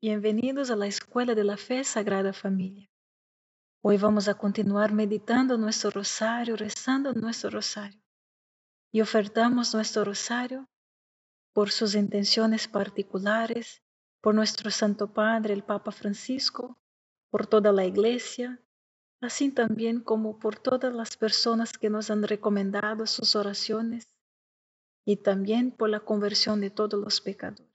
Bienvenidos a la Escuela de la Fe Sagrada Familia. Hoy vamos a continuar meditando nuestro rosario, rezando nuestro rosario. Y ofertamos nuestro rosario por sus intenciones particulares, por nuestro Santo Padre, el Papa Francisco, por toda la Iglesia, así también como por todas las personas que nos han recomendado sus oraciones y también por la conversión de todos los pecadores.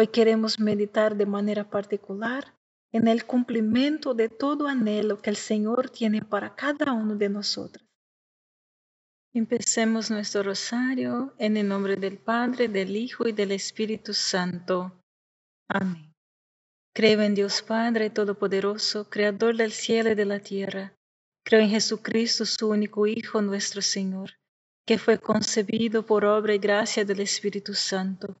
Hoy queremos meditar de manera particular en el cumplimiento de todo anhelo que el Señor tiene para cada uno de nosotros. Empecemos nuestro rosario en el nombre del Padre, del Hijo y del Espíritu Santo. Amén. Creo en Dios Padre Todopoderoso, Creador del cielo y de la tierra. Creo en Jesucristo, su único Hijo, nuestro Señor, que fue concebido por obra y gracia del Espíritu Santo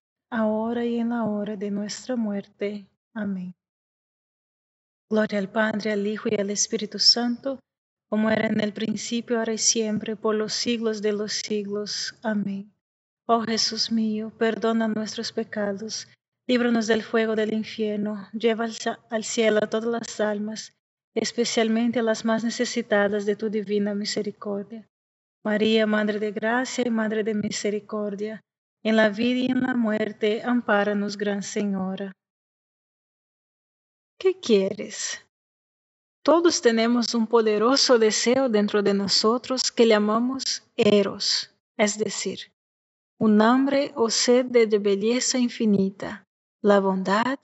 ahora y en la hora de nuestra muerte. Amén. Gloria al Padre, al Hijo y al Espíritu Santo, como era en el principio, ahora y siempre, por los siglos de los siglos. Amén. Oh Jesús mío, perdona nuestros pecados, líbranos del fuego del infierno, lleva al cielo a todas las almas, especialmente a las más necesitadas de tu divina misericordia. María, Madre de Gracia y Madre de Misericordia, en la vida y en la muerte, ampáranos, Gran Señora. ¿Qué quieres? Todos tenemos un poderoso deseo dentro de nosotros que llamamos eros, es decir, un hambre o sed de belleza infinita, la bondad,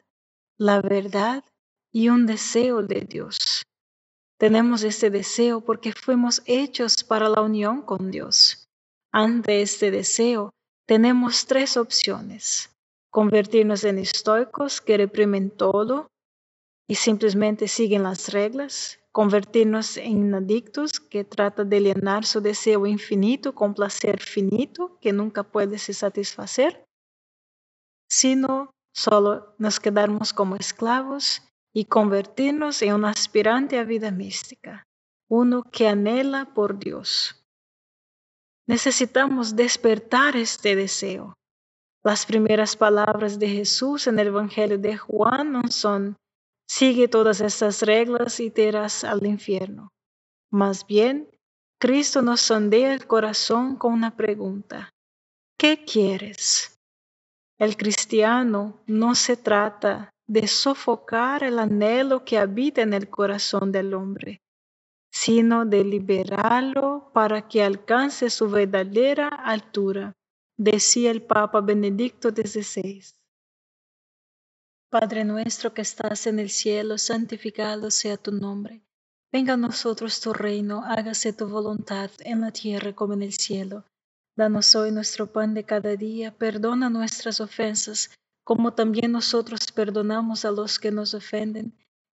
la verdad y un deseo de Dios. Tenemos este deseo porque fuimos hechos para la unión con Dios. Ante este deseo, tenemos tres opciones. Convertirnos en estoicos que reprimen todo y simplemente siguen las reglas. Convertirnos en adictos que tratan de llenar su deseo infinito con placer finito que nunca puede se satisfacer. Sino solo nos quedamos como esclavos y convertirnos en un aspirante a vida mística, uno que anhela por Dios. Necesitamos despertar este deseo. Las primeras palabras de Jesús en el Evangelio de Juan no son, sigue todas estas reglas y te irás al infierno. Más bien, Cristo nos sondea el corazón con una pregunta. ¿Qué quieres? El cristiano no se trata de sofocar el anhelo que habita en el corazón del hombre, sino de liberarlo para que alcance su verdadera altura, decía el Papa Benedicto XVI. Padre nuestro que estás en el cielo, santificado sea tu nombre. Venga a nosotros tu reino, hágase tu voluntad en la tierra como en el cielo. Danos hoy nuestro pan de cada día, perdona nuestras ofensas, como también nosotros perdonamos a los que nos ofenden,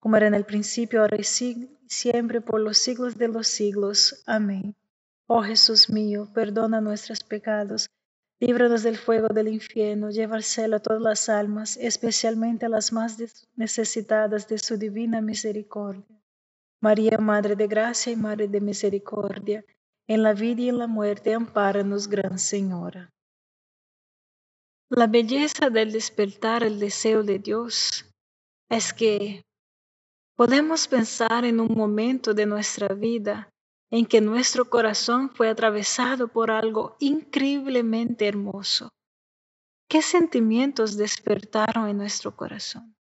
como era en el principio, ahora y siempre, por los siglos de los siglos. Amén. Oh Jesús mío, perdona nuestros pecados Líbranos del fuego del infierno, lleva al cielo a todas las almas, especialmente a las más necesitadas de su divina misericordia. María, Madre de Gracia y Madre de Misericordia, en la vida y en la muerte, ampáranos, Gran Señora. La belleza del despertar el deseo de Dios es que podemos pensar en un momento de nuestra vida en que nuestro corazón fue atravesado por algo increíblemente hermoso. ¿Qué sentimientos despertaron en nuestro corazón?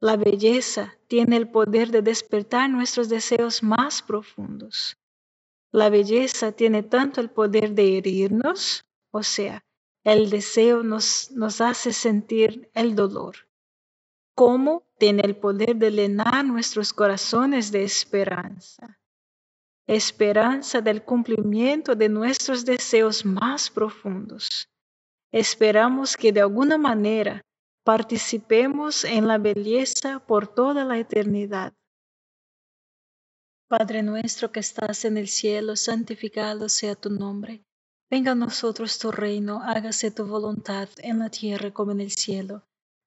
La belleza tiene el poder de despertar nuestros deseos más profundos. La belleza tiene tanto el poder de herirnos, o sea, el deseo nos, hace sentir el dolor, como tiene el poder de llenar nuestros corazones de esperanza esperanza del cumplimiento de nuestros deseos más profundos. Esperamos que de alguna manera participemos en la belleza por toda la eternidad. Padre nuestro que estás en el cielo, santificado sea tu nombre. Venga a nosotros tu reino, hágase tu voluntad en la tierra como en el cielo.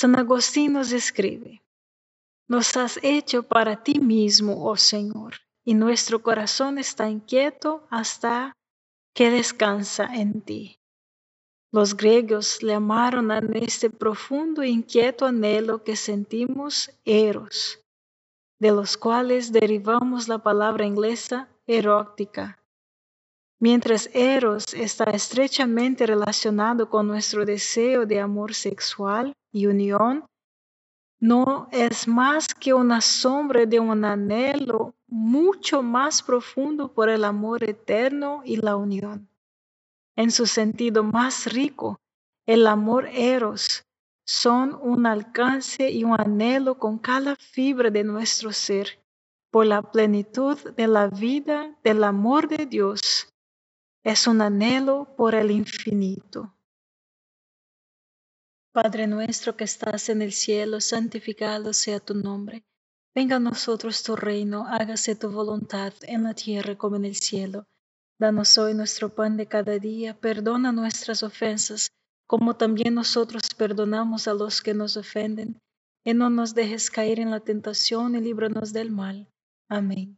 San Agustín nos escribe nos has hecho para ti mismo, oh Señor, y nuestro corazón está inquieto hasta que descansa en ti. Los griegos le llamaron a este profundo e inquieto anhelo que sentimos eros, de los cuales derivamos la palabra inglesa erótica. Mientras eros está estrechamente relacionado con nuestro deseo de amor sexual y unión, no es más que una sombra de un anhelo mucho más profundo por el amor eterno y la unión. En su sentido más rico, el amor eros son un alcance y un anhelo con cada fibra de nuestro ser por la plenitud de la vida del amor de Dios. Es un anhelo por el infinito. Padre nuestro que estás en el cielo, santificado sea tu nombre. Venga a nosotros tu reino, hágase tu voluntad en la tierra como en el cielo. Danos hoy nuestro pan de cada día, perdona nuestras ofensas, como también nosotros perdonamos a los que nos ofenden, y no nos dejes caer en la tentación y líbranos del mal. Amén.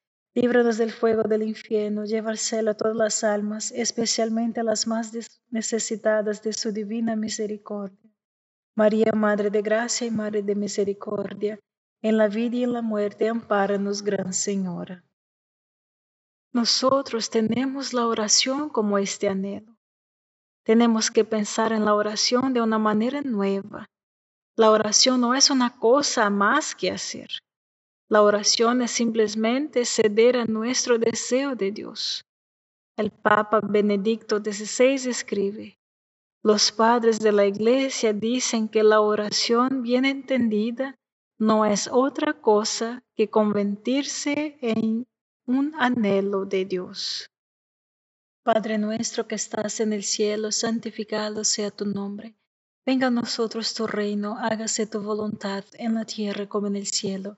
Líbranos del fuego del infierno, lleva al cielo a todas las almas, especialmente a las más necesitadas de su divina misericordia. María, Madre de Gracia y Madre de Misericordia, en la vida y en la muerte, ampáranos, Gran Señora. Nosotros tenemos la oración como este anhelo. Tenemos que pensar en la oración de una manera nueva. La oración no es una cosa más que hacer. La oración es simplemente ceder a nuestro deseo de Dios. El Papa Benedicto XVI escribe, los padres de la Iglesia dicen que la oración bien entendida no es otra cosa que convertirse en un anhelo de Dios. Padre nuestro que estás en el cielo, santificado sea tu nombre. Venga a nosotros tu reino, hágase tu voluntad en la tierra como en el cielo.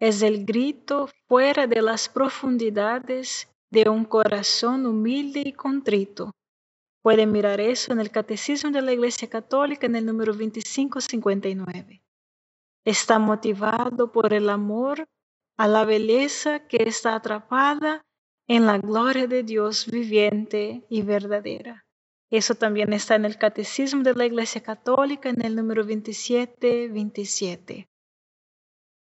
es el grito fuera de las profundidades de un corazón humilde y contrito. Pueden mirar eso en el Catecismo de la Iglesia Católica en el número 2559. Está motivado por el amor a la belleza que está atrapada en la gloria de Dios viviente y verdadera. Eso también está en el Catecismo de la Iglesia Católica en el número 2727.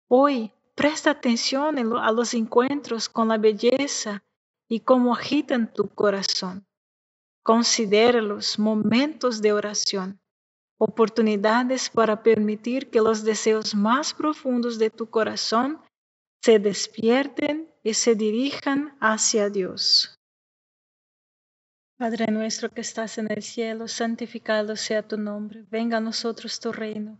Hoy, presta atención a los encuentros con la belleza y cómo agitan tu corazón. Considera los momentos de oración, oportunidades para permitir que los deseos más profundos de tu corazón se despierten y se dirijan hacia Dios. Padre nuestro que estás en el cielo, santificado sea tu nombre, venga a nosotros tu reino,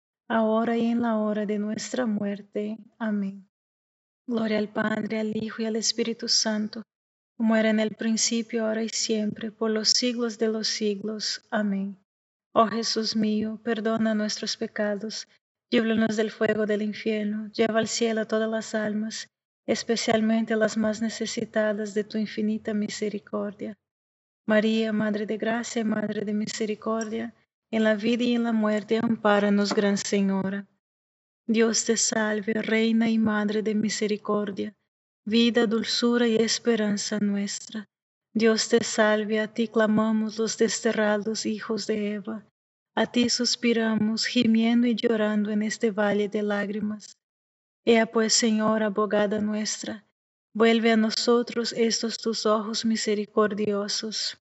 ahora y en la hora de nuestra muerte. Amén. Gloria al Padre, al Hijo y al Espíritu Santo como era en el principio, ahora y siempre, por los siglos de los siglos. Amén. Oh Jesús mío, perdona nuestros pecados, líbranos del fuego del infierno, lleva al cielo a todas las almas, especialmente las más necesitadas de tu infinita misericordia. María, Madre de Gracia y Madre de Misericordia, en la vida y en la muerte, ampáranos, Gran Señora. Dios te salve, Reina y Madre de Misericordia vida, dulzura y esperanza nuestra. Dios te salve, a ti clamamos los desterrados hijos de Eva, a ti suspiramos, gimiendo y llorando en este valle de lágrimas. Ea pues, Señora, abogada nuestra, vuelve a nosotros estos tus ojos misericordiosos.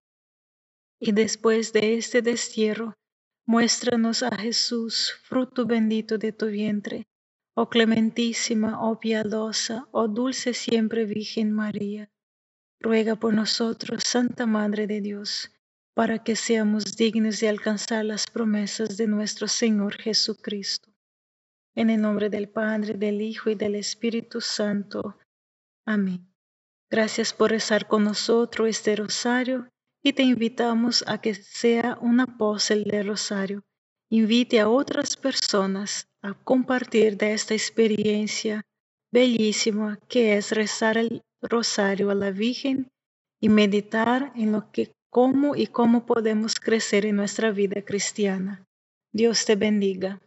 Y después de este destierro, muéstranos a Jesús, fruto bendito de tu vientre oh clementísima, oh piadosa, oh dulce siempre Virgen María, ruega por nosotros, Santa Madre de Dios, para que seamos dignos de alcanzar las promesas de nuestro Señor Jesucristo. En el nombre del Padre, del Hijo y del Espíritu Santo. Amén. Gracias por rezar con nosotros este rosario y te invitamos a que sea un apóstol del rosario. Invite a otras personas a compartir de esta experiencia bellísima que es rezar el rosario a la Virgen y meditar en lo que, cómo y cómo podemos crecer en nuestra vida cristiana. Dios te bendiga.